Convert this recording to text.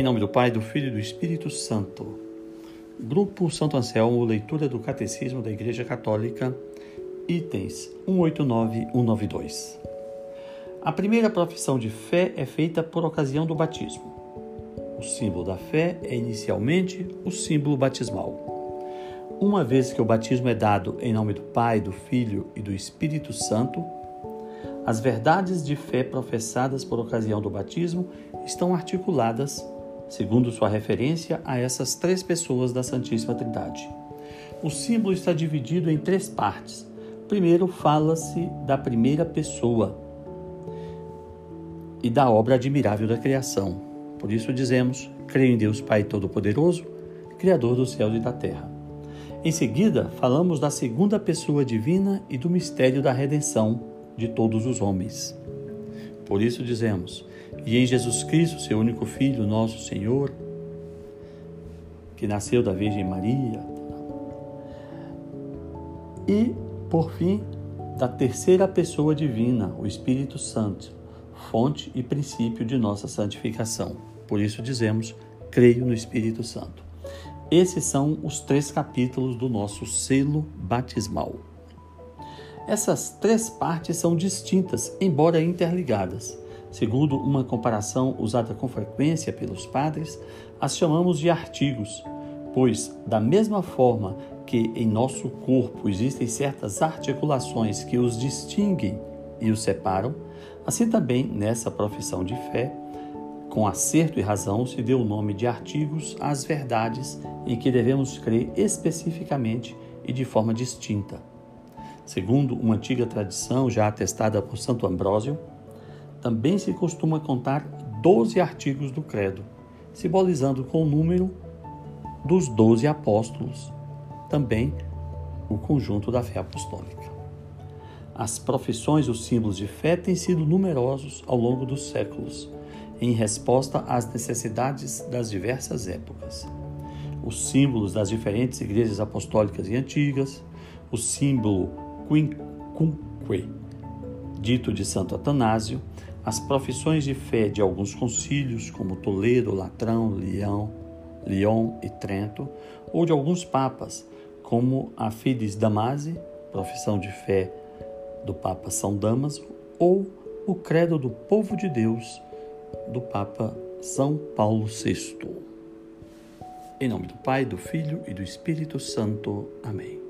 Em nome do Pai, do Filho e do Espírito Santo. Grupo Santo Anselmo, leitura do Catecismo da Igreja Católica, itens 189 e 192. A primeira profissão de fé é feita por ocasião do batismo. O símbolo da fé é inicialmente o símbolo batismal. Uma vez que o batismo é dado em nome do Pai, do Filho e do Espírito Santo, as verdades de fé professadas por ocasião do batismo estão articuladas segundo sua referência a essas três pessoas da Santíssima Trindade. O símbolo está dividido em três partes. Primeiro, fala-se da primeira pessoa e da obra admirável da criação. Por isso dizemos: creio em Deus Pai Todo-Poderoso, Criador do céu e da terra. Em seguida, falamos da segunda pessoa divina e do mistério da redenção de todos os homens. Por isso dizemos: e em Jesus Cristo, seu único Filho, nosso Senhor, que nasceu da Virgem Maria. E, por fim, da terceira pessoa divina, o Espírito Santo, fonte e princípio de nossa santificação. Por isso dizemos: creio no Espírito Santo. Esses são os três capítulos do nosso selo batismal. Essas três partes são distintas, embora interligadas. Segundo uma comparação usada com frequência pelos padres, as chamamos de artigos, pois, da mesma forma que em nosso corpo existem certas articulações que os distinguem e os separam, assim também nessa profissão de fé, com acerto e razão, se deu o nome de artigos às verdades em que devemos crer especificamente e de forma distinta. Segundo uma antiga tradição já atestada por Santo Ambrósio, também se costuma contar 12 artigos do Credo, simbolizando com o número dos 12 apóstolos, também o conjunto da fé apostólica. As profissões os símbolos de fé têm sido numerosos ao longo dos séculos, em resposta às necessidades das diversas épocas. Os símbolos das diferentes igrejas apostólicas e antigas, o símbolo Quincunque, dito de Santo Atanásio, as profissões de fé de alguns concílios, como Toledo, Latrão, Leão, Lyon e Trento, ou de alguns papas, como a Fides Damase, profissão de fé do Papa São Damaso, ou o Credo do Povo de Deus, do Papa São Paulo VI. Em nome do Pai, do Filho e do Espírito Santo. Amém.